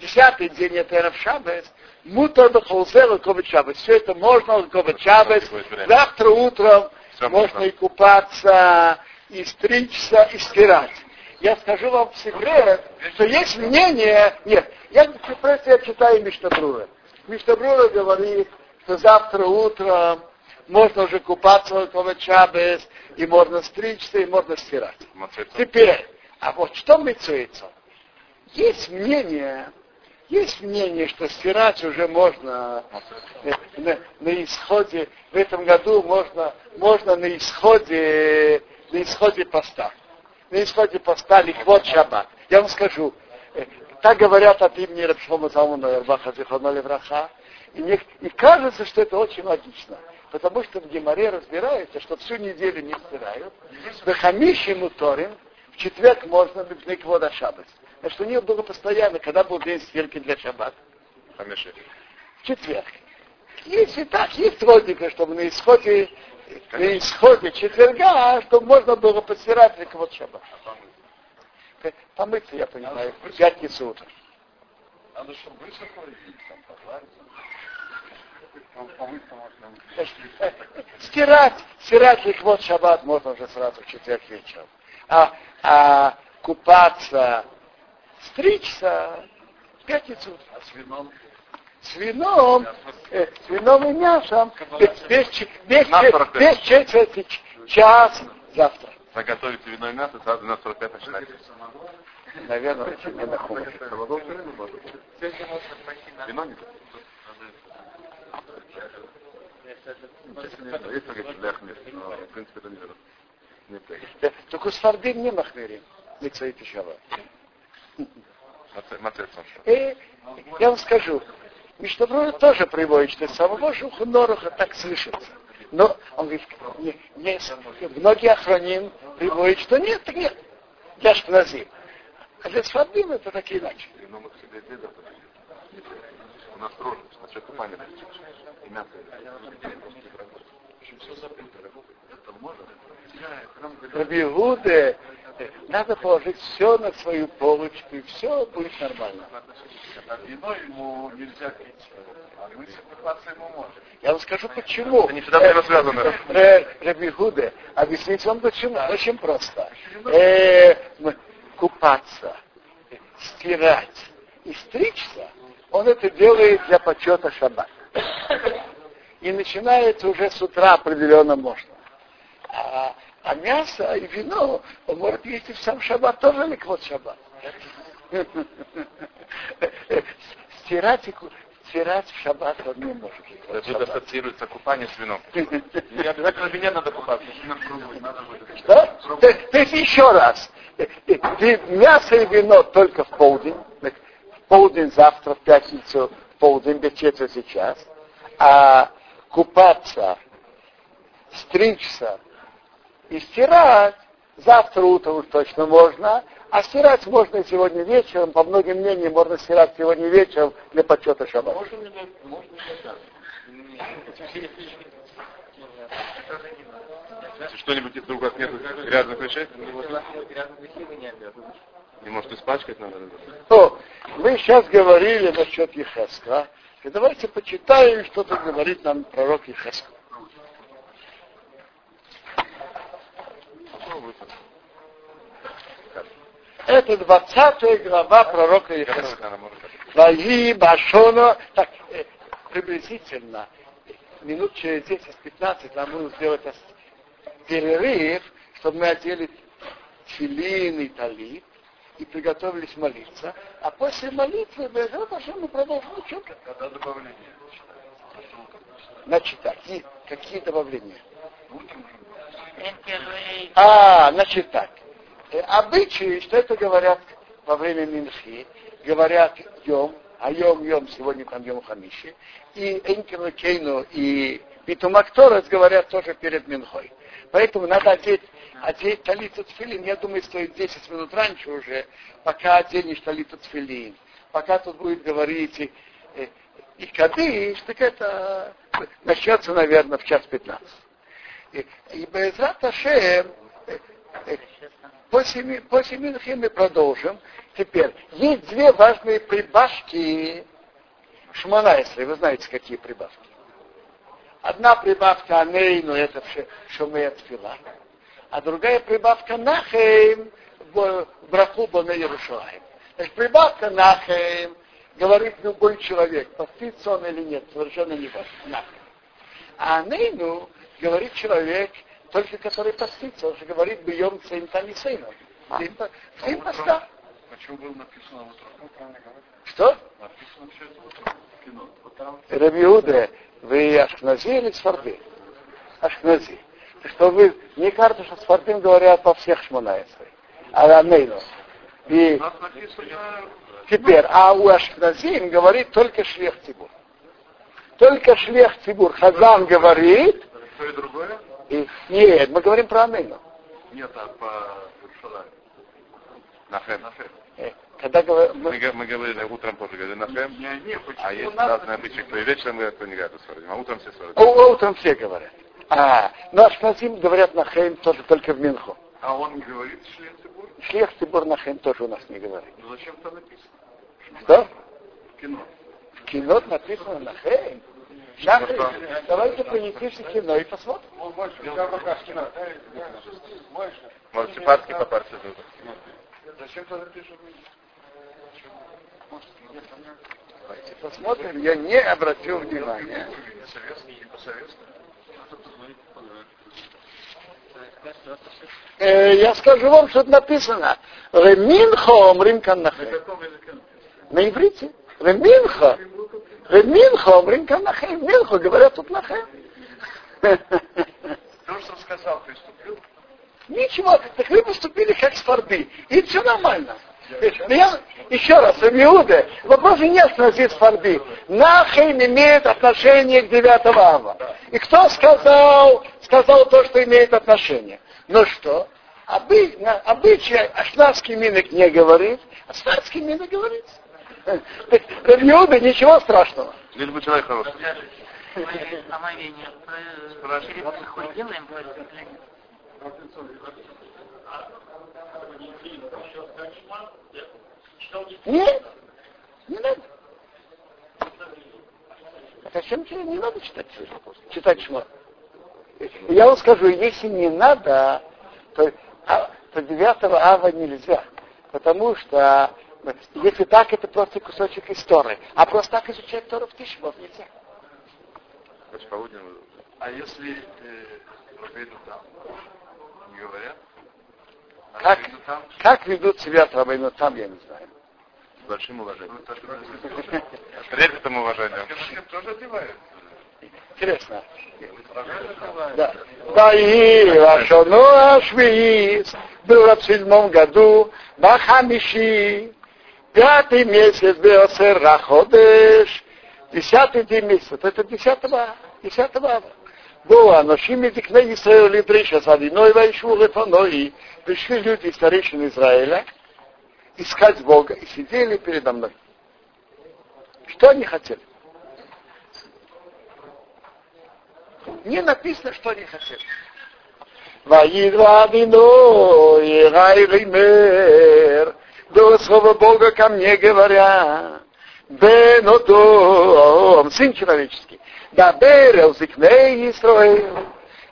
десятый день это Эрев Шабес, мутор бахолзел Ковет Шабес. Все это можно Ковет Шабес. Завтра утром можно и купаться, и стричься, и стирать я скажу вам секрет, что есть мнение, нет, я просто я читаю Миштабрура. Миштабрура говорит, что завтра утром можно уже купаться около Чабес, и можно стричься, и можно стирать. Теперь, а вот что мецуется? Есть мнение, есть мнение, что стирать уже можно на, на исходе, в этом году можно, можно на исходе, на исходе поста на исходе поста ликвот шаббат. Я вам скажу, э, так говорят от имени Рабшома Залмана Ирбаха Зихона Левраха, и, мне, и кажется, что это очень логично. Потому что в Геморе разбирается, что всю неделю не стирают. В Хамиши Муторим в четверг можно бипнек вода шаббат. Значит, у них было постоянно, когда был день стирки для шаббат. Хамиши. В четверг. Если так, есть логика, чтобы на исходе на исходе четверга, чтобы можно было постирать для кого-то шаба. Помыться, я понимаю, в пятницу утром. Надо, чтобы высохло и там Стирать, стирать ликвот шаббат можно уже сразу в четверг вечером. А, а купаться, стричься в пятницу. А с вином? С вином, э, с вином и мясом. Без, без, без, четверти час завтра. Заготовите вино и мясо, сразу на 45 начинайте. Наверное, не на Вино не в принципе, это не Только с фардим не махмерим. Митсаит и шава. Я вам скажу, Мишнабрура тоже приводит, что самого Шухноруха так слышится. Но он говорит, не, не, многие охраним приводят, что нет, так нет. Для шпназим. А для Сфардим это так иначе. У нас строже, насчет купания. Рабигуде, надо положить все на свою полочку, и все будет нормально. Вино ему нельзя пить, а купаться ему можем. Я вам скажу почему. Это не всегда взаимосвязано. Рабигуде, объясните вам почему. Очень просто. Э, купаться, стирать и стричься, он это делает для почета шаббата. И начинается уже с утра определенно можно. А а мясо и вино он может есть и в сам шаббат тоже ликвот шаббат. Стирать и стирать в шаббат он не может. Это ассоциируется купание с вином. <laughs> Не обязательно вине надо купаться. Что? То, то есть еще раз. Мясо и вино только в полдень. В полдень завтра, в пятницу, в полдень, без четверти час. А купаться, стричься, и стирать завтра утром уж точно можно, а стирать можно сегодня вечером, по многим мнениям можно стирать сегодня вечером для почета шаббата. Можно ли можно Что-нибудь из других нет грязных вещей? Не может испачкать надо? То, мы сейчас говорили насчет Ехеска. И давайте почитаем, что тут говорит нам пророк Ехеска. Это 20 глава пророка Ехеска. Ваи Башона, так, э, приблизительно, минут через 10-15 нам нужно сделать перерыв, чтобы мы одели филин и талит. и приготовились молиться, а после молитвы мы продолжим учебу. Когда добавление Значит, какие, какие добавления? А, значит так. Э, Обычаи, что это говорят во время Минхи, говорят Йом, а Йом Йом сегодня там Йом Хамиши, и Энкелу Кейну и Битумакторец говорят тоже перед Минхой. Поэтому надо одеть, одеть талиту тфилин, я думаю, стоит 10 минут раньше уже, пока оденешь талиту тфилин. Пока тут будет говорить и, и, и кадыш, так это начнется, наверное, в час 15. И, и Безрат Ашем, э, э, после, ми- после Минхи мы продолжим. Теперь, есть две важные прибавки Шманайсра. Вы знаете, какие прибавки? Одна прибавка Анейну, это Шумея Тфила. А другая прибавка Нахейм, Браху Боне Ярушалаем. Значит, прибавка Нахейм говорит любой человек, постится он или нет, совершенно не важно. А Анейну говорит человек, только который постится, он же говорит бьем цейн танисейном. В день поста. Почему было написано утром? Что? Написано все это утром в кино. Вот там Рабиуде, вы Ашкнази или Сфарды? Ашкнази. Что вы, мне кажется, что Сфардим говорят по всех Шмонаевцах. А Амейну. И теперь, а у Ашкназим говорит только Шлех Тибур. Только Шлех Тибур. Хазан говорит, и нет, мы говорим про Амейну. Нет, а по Шалаю. Нахем. На фер. Э, Когда говор- мы- Мы, мы говорили утром тоже говорили Нахем, а есть разные обычаи, кто и вечером говорят, кто не говорит сварим, а утром все сварим. О, утром все говорят. А, но Ашкназим говорят на Хейм тоже только в Минху. А он говорит Цибур? Шлех Тибур на Хейм тоже у нас не говорит. Ну зачем там написано? Что? В кино. В кино написано на На Хейм. Давайте принесите кино и посмотрим. Может, сепарский по партии тут. Зачем тогда пишут? Давайте посмотрим. Я не обратил внимания. Э, я скажу вам, что написано. Реминхо омрим? На иврите. Реминхо. Реминхо омрим кан на Хейм. Минхо говорят тут на Хейм. То, что сказал, приступил. Ничего, так вы поступили как сфарды. И все нормально. Но я, еще раз, Иуда, вопрос не остановить сфарды. Нахейм имеет отношение к 9 ава. И кто сказал, сказал то, что имеет отношение? Ну что? Обы, на, обычай ашнадский минок не говорит, ашнадский минок говорит. Так, Иуда, ничего страшного. Лишь бы человек хороший. Нет, не надо. Зачем тебе не надо читать читать шма? Я вам скажу, если не надо, то, а, то 9 ава нельзя. Потому что если так, это просто кусочек истории. А просто так изучать Тору в Тишбов нельзя. Значит, полудня А если э, там не говорят? А Как, там? как ведут себя Рабейну там, я не знаю. с большим уважением. Ну, С трепетом и уважением. Тоже одевают. Интересно. Одевают? Да. Ваи, Вашону Ашвиис, было в седьмом году, Бахамиши, пятый месяц Беосер Раходеш, десятый день месяца, это десятого, десятого ава. Было, ношим и дикне Исраил и Дриша, Садиной Вайшу Лефаной, пришли люди, старейшин Израиля, искать Бога, и сидели передо мной. Что они хотели? Не написано, что они хотели. Ваидвадино, Ирайример, до слова Бога ко мне говоря, Бенодом, сын человеческий, да берел зикней Исраил,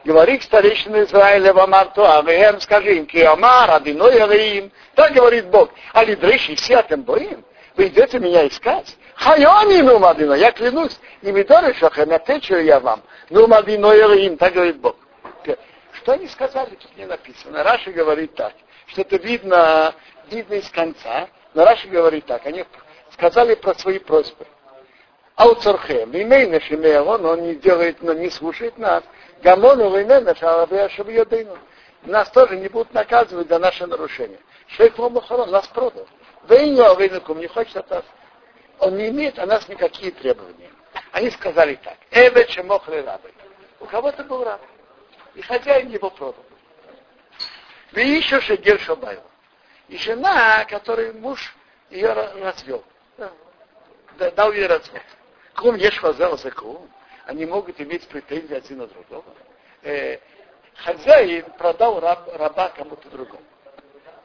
говори к старейшинам Израиля в Амарту, Авеем, скажи им, Киамар, Адиной Авеим, так говорит Бог, а лидрейши все боим, вы идете меня искать? Хайони ну мадино, я клянусь, и Мидоры Шахем, отвечу я вам, ну мадино Авеим, так говорит Бог. Что они сказали, тут не написано. Раши говорит так. что это видно, видно из конца. Но Раши говорит так, они сказали про свои просьбы. Ауцархем, имейна шимеон, он не делает, но не слушает нас. Гамону вейнена шалабея шабьедыну. Нас тоже не будут наказывать за наше нарушение. Шейфом Махарон нас продал. Вейну авейнукум не хочет от нас. Он не имеет о нас никакие требования. Они сказали так. Эве чемохле рабы. У кого-то был раб. И хозяин его продал. Вы еще шегель шабайл. И жена, которой муж ее развел. Дал ей развод. Кум ешь хазал за. Они могут иметь претензии один на другого. Э, хозяин продал раб, раба кому-то другому.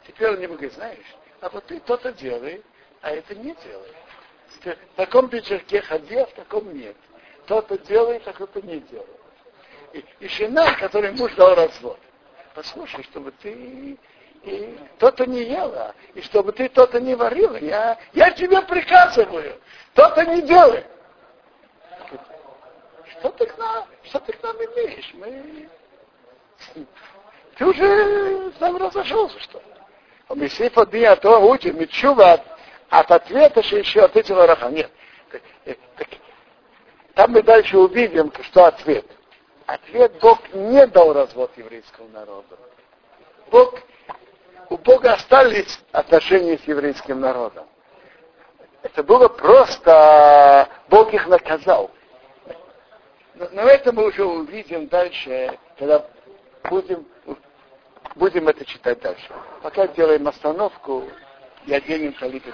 Теперь он не говорит, знаешь, а вот ты то-то делай, а это не делай. В таком пиджаке ходи, а в таком нет. То-то делай, а то-то не делай. И, и жена, которой муж дал развод. Послушай, чтобы ты и то-то не ела, и чтобы ты то-то не варила. Я, я тебе приказываю, то-то не делай. Что ты к нам, что ты к нам имеешь? Мы... <laughs> Ты уже сам разошелся, что ли? Месиф один, а то учит, Мичува от, от ответа, что еще ответила Раха. Нет. Так, так, там мы дальше увидим, что ответ. Ответ Бог не дал развод еврейскому народу. Бог, у Бога остались отношения с еврейским народом. Это было просто, Бог их наказал. Но, но это мы уже увидим дальше, когда будем Будем это читать дальше. Пока делаем остановку и оденем талит и